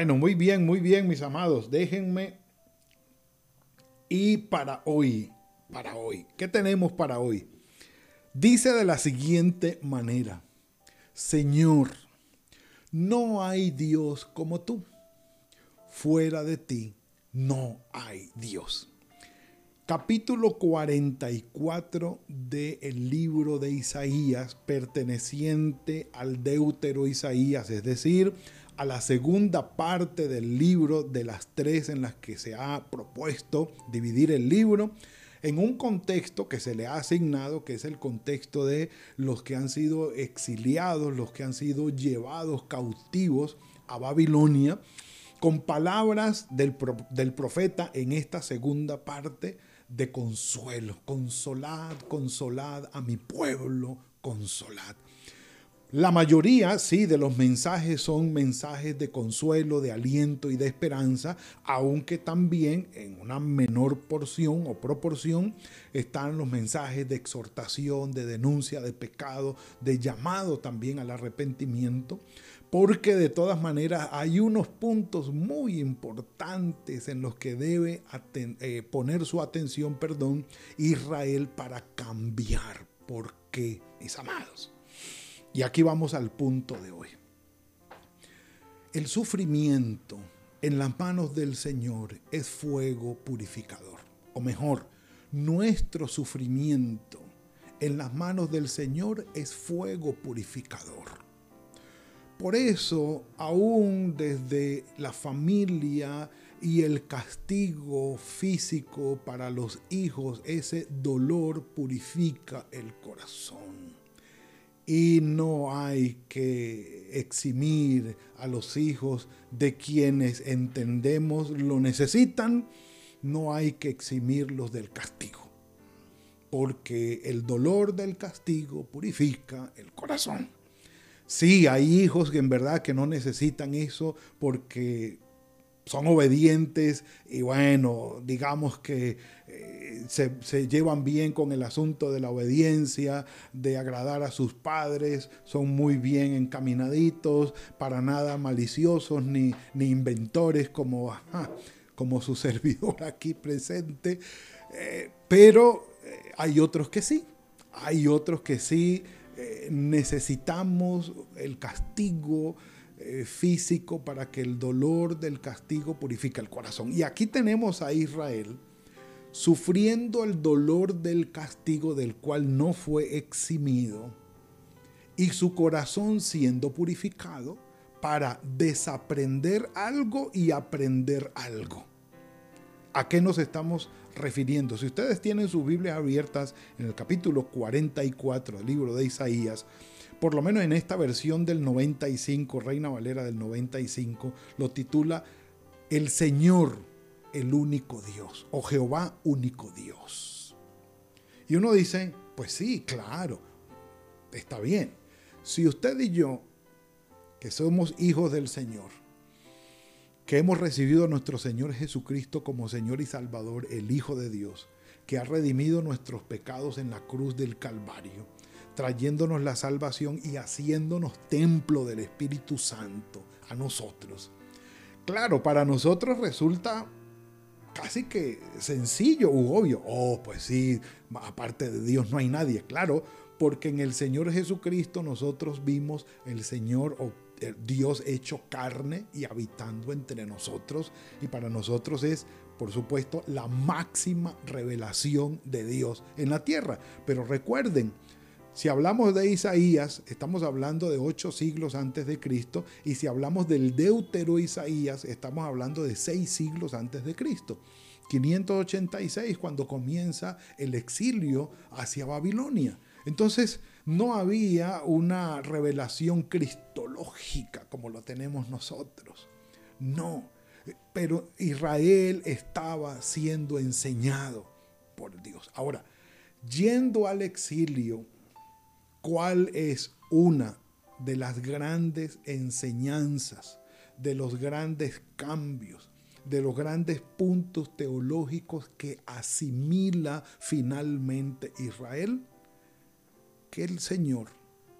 Bueno, muy bien, muy bien, mis amados. Déjenme. Y para hoy, para hoy, ¿qué tenemos para hoy? Dice de la siguiente manera, Señor, no hay Dios como tú. Fuera de ti no hay Dios. Capítulo 44 del libro de Isaías, perteneciente al Deutero Isaías, es decir, a la segunda parte del libro de las tres en las que se ha propuesto dividir el libro en un contexto que se le ha asignado, que es el contexto de los que han sido exiliados, los que han sido llevados cautivos a Babilonia, con palabras del, del profeta en esta segunda parte de consuelo. Consolad, consolad a mi pueblo, consolad. La mayoría, sí, de los mensajes son mensajes de consuelo, de aliento y de esperanza, aunque también en una menor porción o proporción están los mensajes de exhortación, de denuncia de pecado, de llamado también al arrepentimiento, porque de todas maneras hay unos puntos muy importantes en los que debe eh, poner su atención, perdón, Israel para cambiar. ¿Por qué, mis amados? Y aquí vamos al punto de hoy. El sufrimiento en las manos del Señor es fuego purificador. O mejor, nuestro sufrimiento en las manos del Señor es fuego purificador. Por eso, aún desde la familia y el castigo físico para los hijos, ese dolor purifica el corazón y no hay que eximir a los hijos de quienes entendemos lo necesitan, no hay que eximirlos del castigo, porque el dolor del castigo purifica el corazón. Sí, hay hijos que en verdad que no necesitan eso porque son obedientes y bueno, digamos que eh, se, llevan bien con el asunto de la obediencia, de agradar a sus padres, son muy bien encaminaditos, para nada maliciosos ni, ni inventores como, como su servidor aquí presente, eh, pero eh, hay otros que sí, hay otros que sí necesitamos el castigo, eh, físico para que el dolor del castigo purifique el corazón. Y aquí tenemos a Israel sufriendo el dolor del castigo del cual no fue eximido y su corazón siendo purificado para desaprender algo y aprender algo. ¿A qué nos estamos refiriendo? Si ustedes tienen sus Biblias abiertas en el capítulo 44 del libro de Isaías, por lo menos en esta versión del 95, Reina Valera del 95, lo titula El Señor, el único Dios, o Jehová, único Dios. Y uno dice, pues sí, claro, está bien. Si usted y yo, que somos hijos del Señor, que hemos recibido a nuestro Señor Jesucristo como Señor y Salvador, el Hijo de Dios, que ha redimido nuestros pecados en la cruz del Calvario, trayéndonos la salvación y haciéndonos templo del Espíritu Santo a nosotros. Claro, para nosotros resulta casi que sencillo u obvio. Oh, pues sí, aparte de Dios no hay nadie. Claro, porque en el Señor Jesucristo nosotros vimos el Señor o Dios hecho carne y habitando entre nosotros. Y para nosotros es, por supuesto, la máxima revelación de Dios en la tierra. Pero recuerden, si hablamos de Isaías, estamos hablando de ocho siglos antes de Cristo, y si hablamos del Deutero Isaías, estamos hablando de seis siglos antes de Cristo. 586 cuando comienza el exilio hacia Babilonia. Entonces, no había una revelación cristológica como lo tenemos nosotros. No, pero Israel estaba siendo enseñado por Dios. Ahora, yendo al exilio, ¿cuál es una de las grandes enseñanzas, de los grandes cambios, de los grandes puntos teológicos que asimila finalmente Israel? Que el Señor,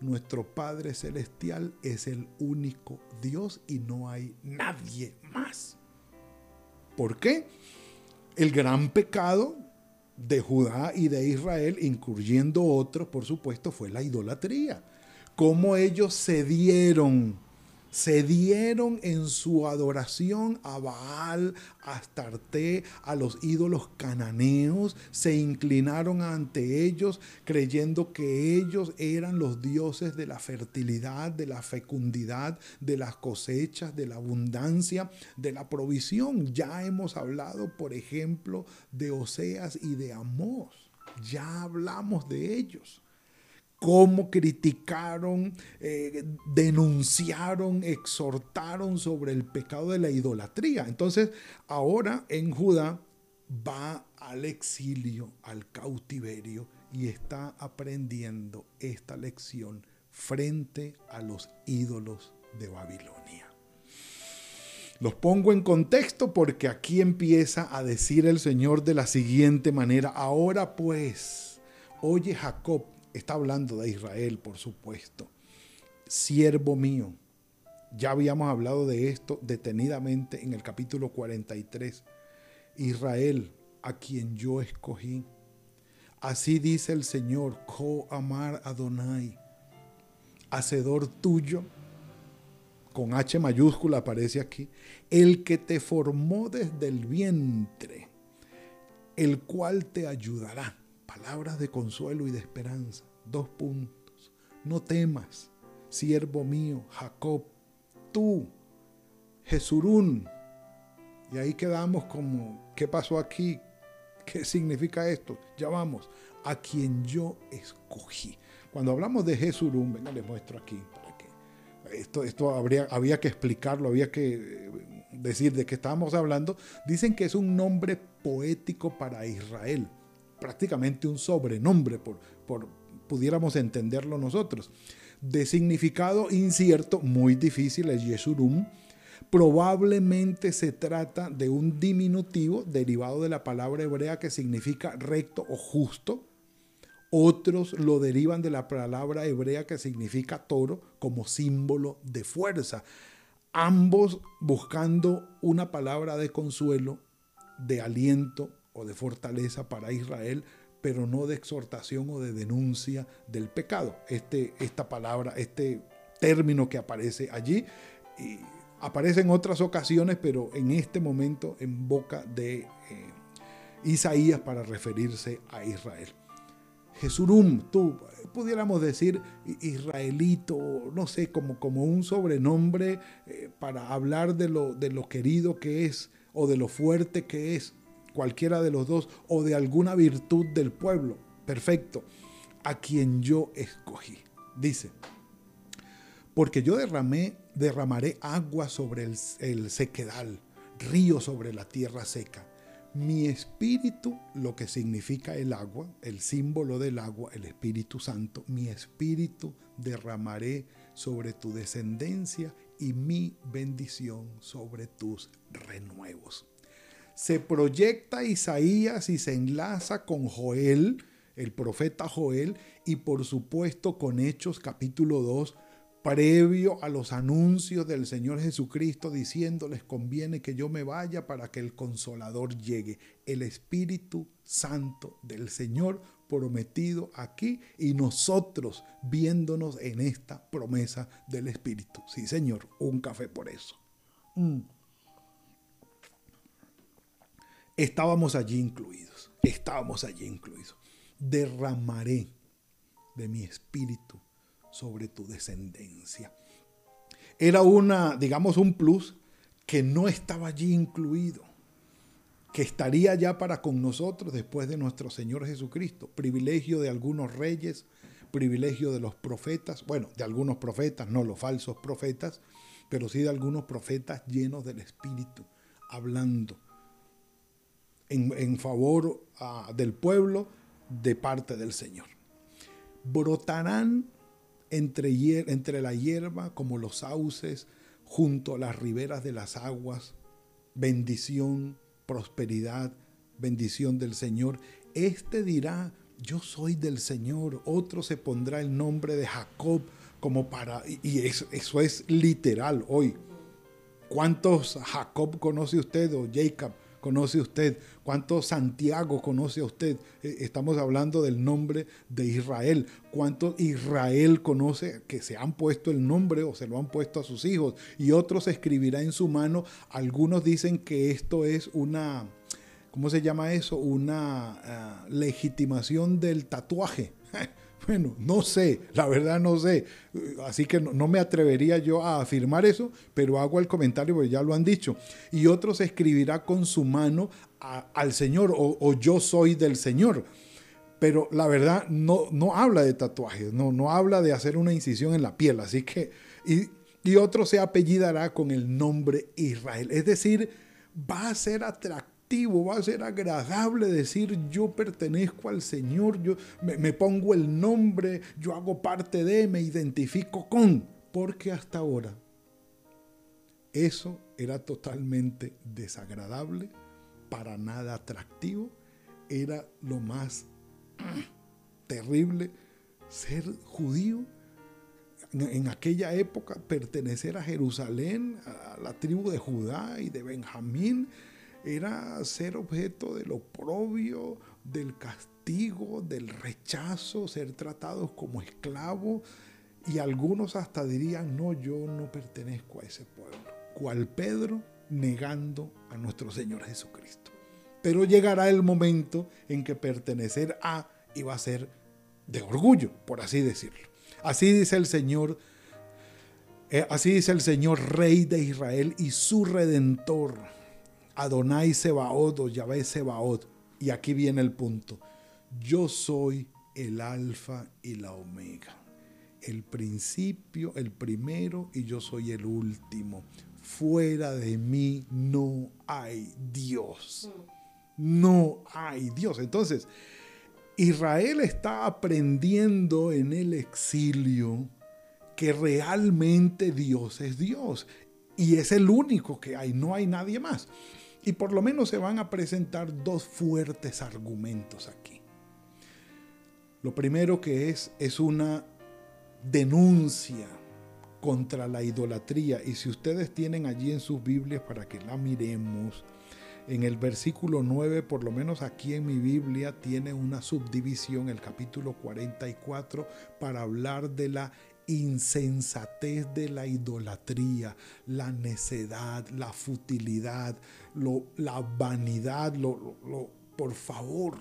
nuestro Padre Celestial, es el único Dios y no hay nadie más. ¿Por qué? El gran pecado de Judá y de Israel, incluyendo otros, por supuesto, fue la idolatría. Cómo ellos cedieron cedieron en su adoración a Baal, a Astarte, a los ídolos cananeos, se inclinaron ante ellos creyendo que ellos eran los dioses de la fertilidad, de la fecundidad, de las cosechas, de la abundancia, de la provisión. Ya hemos hablado, por ejemplo, de Oseas y de Amós. Ya hablamos de ellos cómo criticaron, eh, denunciaron, exhortaron sobre el pecado de la idolatría. Entonces, ahora en Judá va al exilio, al cautiverio, y está aprendiendo esta lección frente a los ídolos de Babilonia. Los pongo en contexto porque aquí empieza a decir el Señor de la siguiente manera, ahora pues, oye Jacob, está hablando de Israel, por supuesto. Siervo mío. Ya habíamos hablado de esto detenidamente en el capítulo 43. Israel, a quien yo escogí. Así dice el Señor, Ko Amar Adonai, hacedor tuyo, con H mayúscula aparece aquí, el que te formó desde el vientre, el cual te ayudará palabras de consuelo y de esperanza. Dos puntos. No temas, siervo mío, Jacob, tú, Jesurún. Y ahí quedamos como, ¿qué pasó aquí? ¿Qué significa esto? Ya vamos, a quien yo escogí. Cuando hablamos de Jesurún, venga, les muestro aquí. Para que esto esto habría, había que explicarlo, había que decir de qué estábamos hablando. Dicen que es un nombre poético para Israel prácticamente un sobrenombre, por, por pudiéramos entenderlo nosotros. De significado incierto, muy difícil, es Yesurum. Probablemente se trata de un diminutivo derivado de la palabra hebrea que significa recto o justo. Otros lo derivan de la palabra hebrea que significa toro como símbolo de fuerza. Ambos buscando una palabra de consuelo, de aliento o de fortaleza para Israel, pero no de exhortación o de denuncia del pecado. Este, esta palabra, este término que aparece allí, y aparece en otras ocasiones, pero en este momento en boca de eh, Isaías para referirse a Israel. Jesurum, tú pudiéramos decir israelito, no sé, como, como un sobrenombre eh, para hablar de lo, de lo querido que es o de lo fuerte que es cualquiera de los dos, o de alguna virtud del pueblo. Perfecto. A quien yo escogí. Dice, porque yo derramé, derramaré agua sobre el, el sequedal, río sobre la tierra seca. Mi espíritu, lo que significa el agua, el símbolo del agua, el Espíritu Santo, mi espíritu derramaré sobre tu descendencia y mi bendición sobre tus renuevos se proyecta Isaías y se enlaza con Joel, el profeta Joel, y por supuesto con Hechos capítulo 2, previo a los anuncios del Señor Jesucristo diciéndoles conviene que yo me vaya para que el consolador llegue, el Espíritu Santo del Señor prometido aquí y nosotros viéndonos en esta promesa del Espíritu. Sí, Señor, un café por eso. Mm estábamos allí incluidos, estábamos allí incluidos. Derramaré de mi espíritu sobre tu descendencia. Era una, digamos, un plus que no estaba allí incluido, que estaría ya para con nosotros después de nuestro Señor Jesucristo, privilegio de algunos reyes, privilegio de los profetas, bueno, de algunos profetas, no los falsos profetas, pero sí de algunos profetas llenos del Espíritu, hablando en, favor ah, del pueblo de parte del Señor. Brotarán entre, entre la hierba como los sauces, junto a las riberas de las aguas, bendición, prosperidad, bendición del Señor. Este dirá, yo soy del Señor. Otro se pondrá el nombre de Jacob como para... Y eso, eso es literal hoy. ¿Cuántos Jacob conoce usted o Jacob? Conoce usted? ¿Cuánto Santiago conoce a usted? Eh, estamos hablando del nombre de Israel. ¿Cuánto Israel conoce que se han puesto el nombre o se lo han puesto a sus hijos? Y otros escribirá en su mano. Algunos dicen que esto es una, ¿cómo se llama eso? Una ah, legitimación del tatuaje. Bueno, no sé, la verdad no sé. Así que no, me atrevería yo a afirmar eso, pero hago el comentario porque ya lo han dicho. Y otros escribirá con su mano al Señor o, yo soy del Señor. Pero la verdad no, no habla de tatuajes, no, no habla de hacer una incisión en la piel. Así que, y, y otro se apellidará con el nombre Israel. Es decir, va a ser atractivo va a ser agradable decir yo pertenezco al Señor, yo me, pongo el nombre, yo hago parte de, me identifico con, porque hasta ahora eso era totalmente desagradable, para nada atractivo, era lo más terrible ser judío en aquella época pertenecer a Jerusalén, a la tribu de Judá y de Benjamín, era ser objeto del oprobio, del castigo, del rechazo, ser tratados como esclavos. Y algunos hasta dirían, no, yo no pertenezco a ese pueblo. Cual Pedro negando a nuestro Señor Jesucristo. Pero llegará el momento en que pertenecer a iba a ser de orgullo, por así decirlo. Así dice el Señor, eh, así dice el Señor, Rey de Israel y su Redentor Adonai Sebaot o Yahvé Sebaot. Y aquí viene el punto. Yo soy el alfa y la omega. El principio, el primero y yo soy el último. Fuera de mí no hay Dios. No hay Dios. Entonces, Israel está aprendiendo en el exilio que realmente Dios es Dios. Y es el único que hay, no hay nadie más. Y por lo menos se van a presentar dos fuertes argumentos aquí. Lo primero que es es una denuncia contra la idolatría. Y si ustedes tienen allí en sus Biblias para que la miremos, en el versículo 9, por lo menos aquí en mi Biblia, tiene una subdivisión, el capítulo 44, para hablar de la insensatez de la idolatría, la necedad, la futilidad, la vanidad, lo, por favor,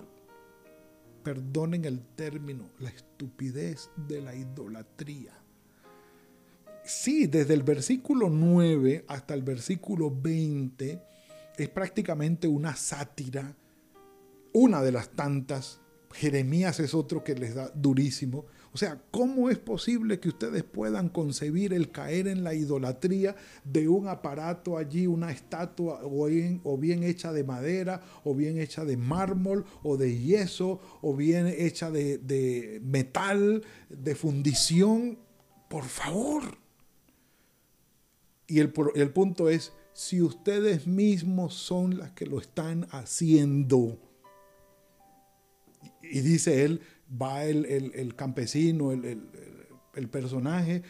perdonen el término, la estupidez de la idolatría. Sí, desde el versículo 9 hasta el versículo 20 es prácticamente una sátira, una de las tantas. Jeremías es otro que les da durísimo o sea, ¿cómo es posible que ustedes puedan concebir el caer en la idolatría de un aparato allí, una estatua o bien, hecha de madera, o bien hecha de mármol, o de yeso, o bien hecha de, metal, de fundición? Por favor. Y el, el punto es, si ustedes mismos son las que lo están haciendo, y dice él, va el, campesino, el, personaje,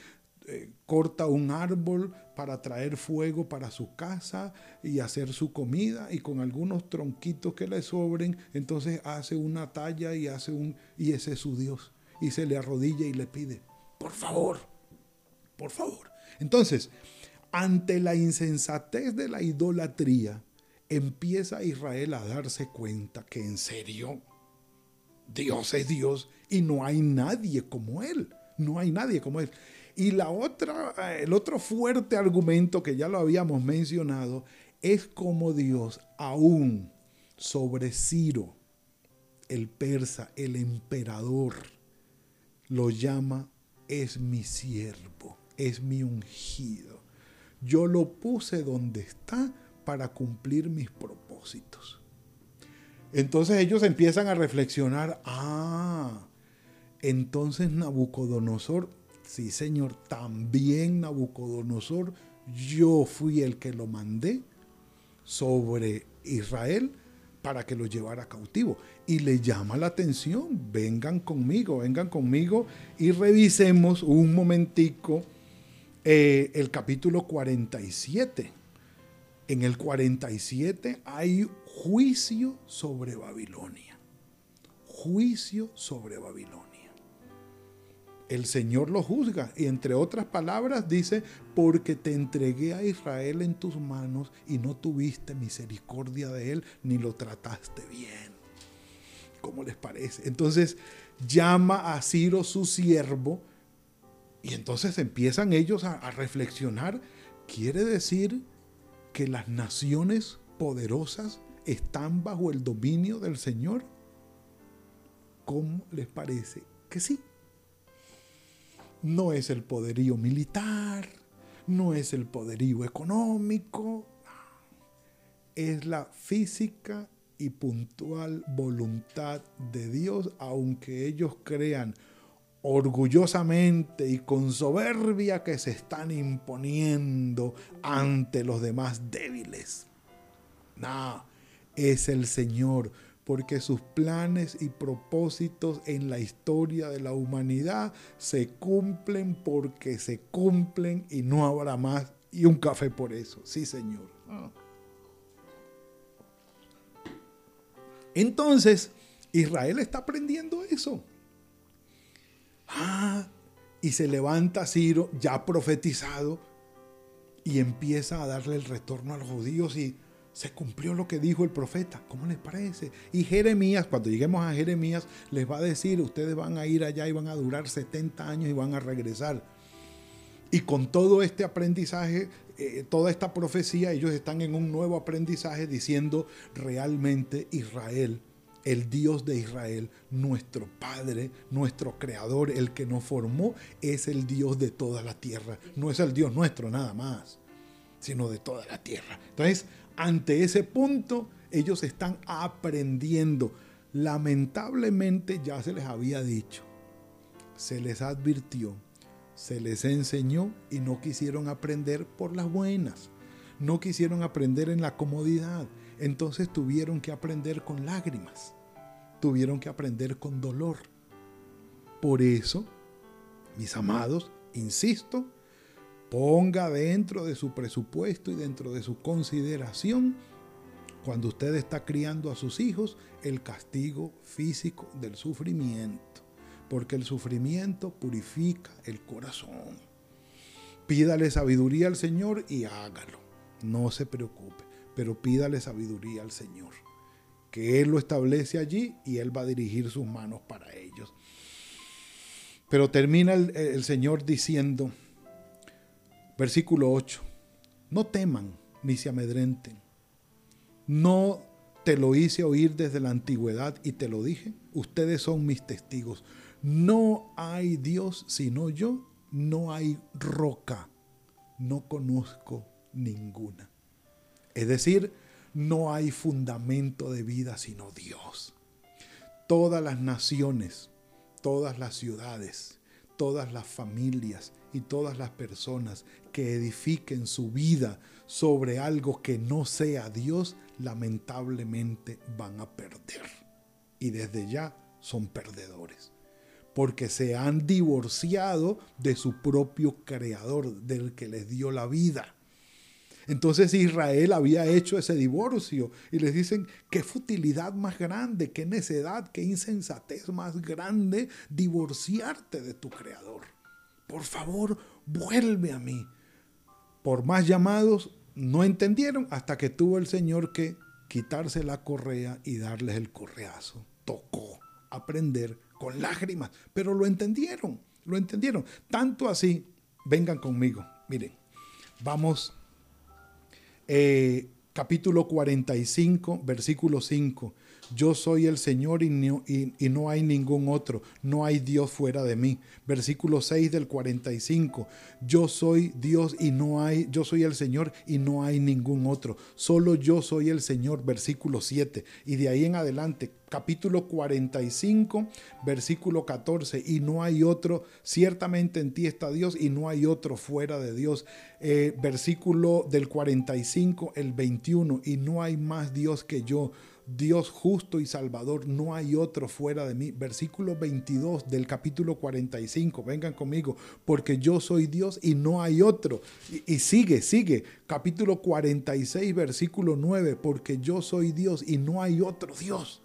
eh, corta un árbol para traer fuego para su casa y hacer su comida y con algunos tronquitos que le sobren, entonces hace una talla y hace un y ese es su Dios y se le arrodilla y le pide, "Por favor, por favor." Entonces, ante la insensatez de la idolatría, empieza Israel a darse cuenta que en serio Dios es Dios y no hay nadie como Él. No hay nadie como Él. Y la otra, eh, el otro fuerte argumento que ya lo habíamos mencionado es como Dios aún sobre Ciro, el persa, el emperador, lo llama es mi siervo, es mi ungido. Yo lo puse donde está para cumplir mis propósitos. Entonces ellos empiezan a reflexionar, ah, entonces Nabucodonosor, sí señor, también Nabucodonosor, yo fui el que lo mandé sobre Israel para que lo llevara cautivo. Y le llama la atención, vengan conmigo, vengan conmigo y revisemos un momentico eh, el capítulo 47. En el 47 hay juicio sobre Babilonia. Juicio sobre Babilonia el Señor lo juzga. Y entre otras palabras dice, porque te entregué a Israel en tus manos y no tuviste misericordia de él ni lo trataste bien. ¿Cómo les parece? Entonces llama a Ciro su siervo y entonces empiezan ellos a, a reflexionar. Quiere decir que las naciones poderosas están bajo el dominio del Señor. ¿Cómo les parece que sí? No es el poderío militar, no es el poderío económico, es la física y puntual voluntad de Dios, aunque ellos crean orgullosamente y con soberbia que se están imponiendo ante los demás débiles. No, es el Señor porque sus planes y propósitos en la historia de la humanidad se cumplen porque se cumplen y no habrá más. Y un café por eso, sí Señor. Ah. Entonces, Israel está aprendiendo eso. Ah, y se levanta Ciro, ya profetizado, y empieza a darle el retorno a los judíos y se cumplió lo que dijo el profeta. ¿Cómo les parece? Y Jeremías, cuando lleguemos a Jeremías, les va a decir, ustedes van a ir allá y van a durar 70 años y van a regresar. Y con todo este aprendizaje, eh, toda esta profecía, ellos están en un nuevo aprendizaje diciendo realmente Israel, el Dios de Israel, nuestro Padre, nuestro Creador, el que nos formó, es el Dios de toda la tierra. No es el Dios nuestro nada más, sino de toda la tierra. Entonces, ante ese punto, ellos están aprendiendo. Lamentablemente ya se les había dicho, se les advirtió, se les enseñó y no quisieron aprender por las buenas. No quisieron aprender en la comodidad. Entonces tuvieron que aprender con lágrimas. Tuvieron que aprender con dolor. Por eso, mis amados, insisto, ponga dentro de su presupuesto y dentro de su consideración, cuando usted está criando a sus hijos, el castigo físico del sufrimiento. Porque el sufrimiento purifica el corazón. Pídale sabiduría al Señor y hágalo. No se preocupe, pero pídale sabiduría al Señor. Que Él lo establece allí y Él va a dirigir sus manos para ellos. Pero termina el, Señor diciendo, Versículo 8. No teman ni se amedrenten. No te lo hice oír desde la antigüedad y te lo dije. Ustedes son mis testigos. No hay Dios sino yo. No hay roca. No conozco ninguna. Es decir, no hay fundamento de vida sino Dios. Todas las naciones, todas las ciudades, todas las familias, y todas las personas que edifiquen su vida sobre algo que no sea Dios, lamentablemente van a perder. Y desde ya son perdedores. Porque se han divorciado de su propio creador, del que les dio la vida. Entonces Israel había hecho ese divorcio y les dicen, qué futilidad más grande, qué necedad, qué insensatez más grande divorciarte de tu creador por favor, vuelve a mí. Por más llamados, no entendieron hasta que tuvo el Señor que quitarse la correa y darles el correazo. Tocó aprender con lágrimas, pero lo entendieron, lo entendieron. Tanto así, vengan conmigo, miren, vamos, eh, capítulo 45, versículo 5. Yo soy el Señor y no, hay ningún otro. No hay Dios fuera de mí. Versículo 6 del 45. Yo soy Dios y no hay, yo soy el Señor y no hay ningún otro. Solo yo soy el Señor. Versículo 7. Y de ahí en adelante, capítulo 45, versículo 14. Y no hay otro, ciertamente en ti está Dios y no hay otro fuera de Dios. Eh, versículo del 45, el 21. Y no hay más Dios que yo Dios justo y salvador, no hay otro fuera de mí. Versículo 22 del capítulo 45, vengan conmigo, porque yo soy Dios y no hay otro. Y, y, sigue, sigue, capítulo 46, versículo 9, porque yo soy Dios y no hay otro Dios.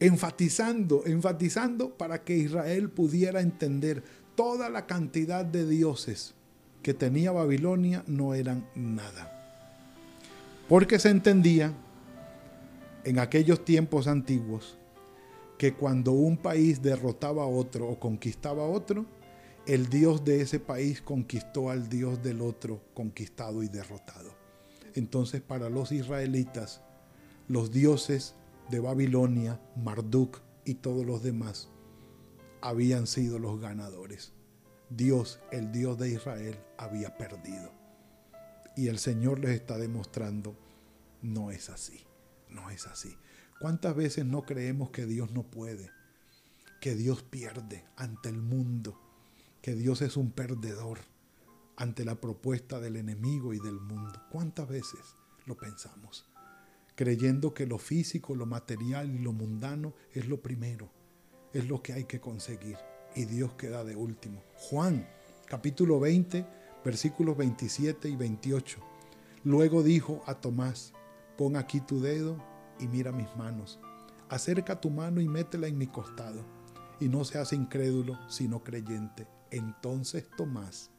Enfatizando, enfatizando para que Israel pudiera entender toda la cantidad de dioses que tenía Babilonia no eran nada. Porque se entendía en aquellos tiempos antiguos que cuando un país derrotaba a otro o conquistaba a otro, el Dios de ese país conquistó al Dios del otro conquistado y derrotado. Entonces para los israelitas, los dioses de Babilonia, Marduk y todos los demás habían sido los ganadores. Dios, el Dios de Israel, había perdido. Y el Señor les está demostrando, no es así. No es así. ¿Cuántas veces no creemos que Dios no puede? Que Dios pierde ante el mundo. Que Dios es un perdedor ante la propuesta del enemigo y del mundo. ¿Cuántas veces lo pensamos? Creyendo que lo físico, lo material y lo mundano es lo primero. Es lo que hay que conseguir. Y Dios queda de último. Juan, capítulo 20, versículos 27 y 28. Luego dijo a Tomás, Pon aquí tu dedo y mira mis manos. Acerca tu mano y métela en mi costado. Y no seas incrédulo, sino creyente. Entonces Tomás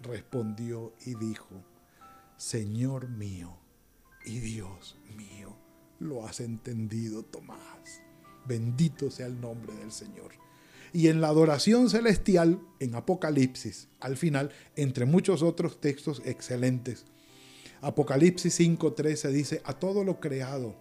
respondió y dijo, Señor mío y Dios mío, lo has entendido, Tomás. Bendito sea el nombre del Señor. Y en la adoración celestial, en Apocalipsis, al final, entre muchos otros textos excelentes, Apocalipsis 5:13 dice, a todo lo creado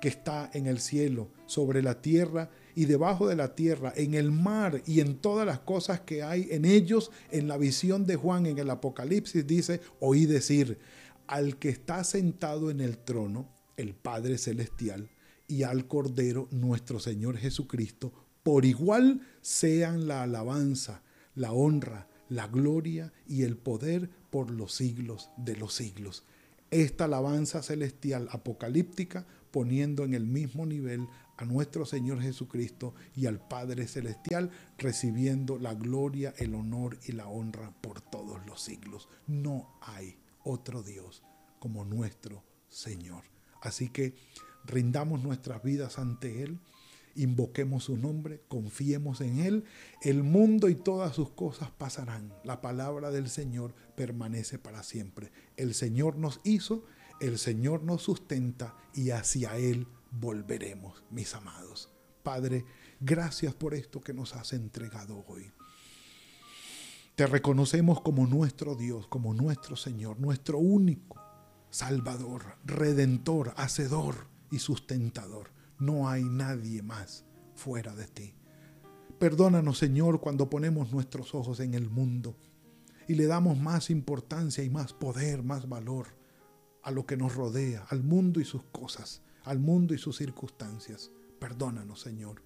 que está en el cielo, sobre la tierra y debajo de la tierra, en el mar y en todas las cosas que hay en ellos, en la visión de Juan en el Apocalipsis dice, oí decir, al que está sentado en el trono, el Padre Celestial, y al Cordero, nuestro Señor Jesucristo, por igual sean la alabanza, la honra, la gloria y el poder por los siglos de los siglos esta alabanza celestial apocalíptica poniendo en el mismo nivel a nuestro Señor Jesucristo y al Padre Celestial, recibiendo la gloria, el honor y la honra por todos los siglos. No hay otro Dios como nuestro Señor. Así que rindamos nuestras vidas ante Él invoquemos su nombre, confiemos en Él, el mundo y todas sus cosas pasarán. La palabra del Señor permanece para siempre. El Señor nos hizo, el Señor nos sustenta y hacia Él volveremos, mis amados. Padre, gracias por esto que nos has entregado hoy. Te reconocemos como nuestro Dios, como nuestro Señor, nuestro único Salvador, Redentor, Hacedor y Sustentador. No hay nadie más fuera de ti. Perdónanos, Señor, cuando ponemos nuestros ojos en el mundo y le damos más importancia y más poder, más valor a lo que nos rodea, al mundo y sus cosas, al mundo y sus circunstancias. Perdónanos, Señor.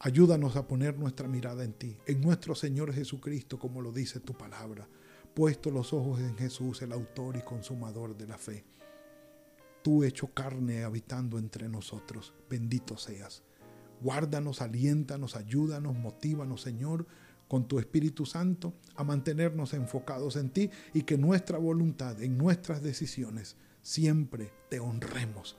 Ayúdanos a poner nuestra mirada en ti, en nuestro Señor Jesucristo, como lo dice tu palabra, puesto los ojos en Jesús, el autor y consumador de la fe tú hecho carne habitando entre nosotros. Bendito seas. Guárdanos, aliéntanos, ayúdanos, motívanos, Señor, con tu Espíritu Santo a mantenernos enfocados en ti y que nuestra voluntad, en nuestras decisiones, siempre te honremos.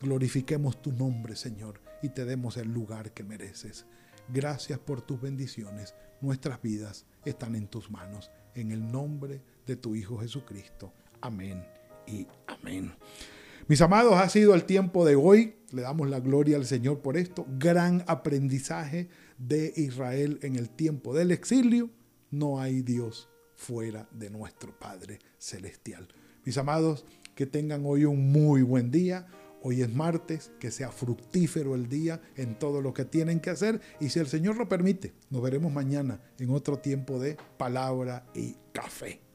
Glorifiquemos tu nombre, Señor, y te demos el lugar que mereces. Gracias por tus bendiciones. Nuestras vidas están en tus manos. En el nombre de tu Hijo Jesucristo. Amén y amén. Mis amados, ha sido el tiempo de hoy. Le damos la gloria al Señor por esto. Gran aprendizaje de Israel en el tiempo del exilio. No hay Dios fuera de nuestro Padre Celestial. Mis amados, que tengan hoy un muy buen día, Hoy es martes, que sea fructífero el día en todo lo que tienen que hacer y si el Señor lo permite, nos veremos mañana en otro tiempo de palabra y café.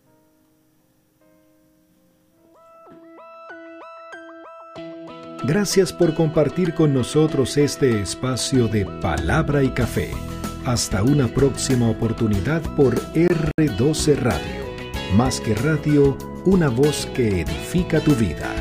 Gracias por compartir con nosotros este espacio de palabra y café. Hasta una próxima oportunidad por R12 Radio. Más que radio, una voz que edifica tu vida.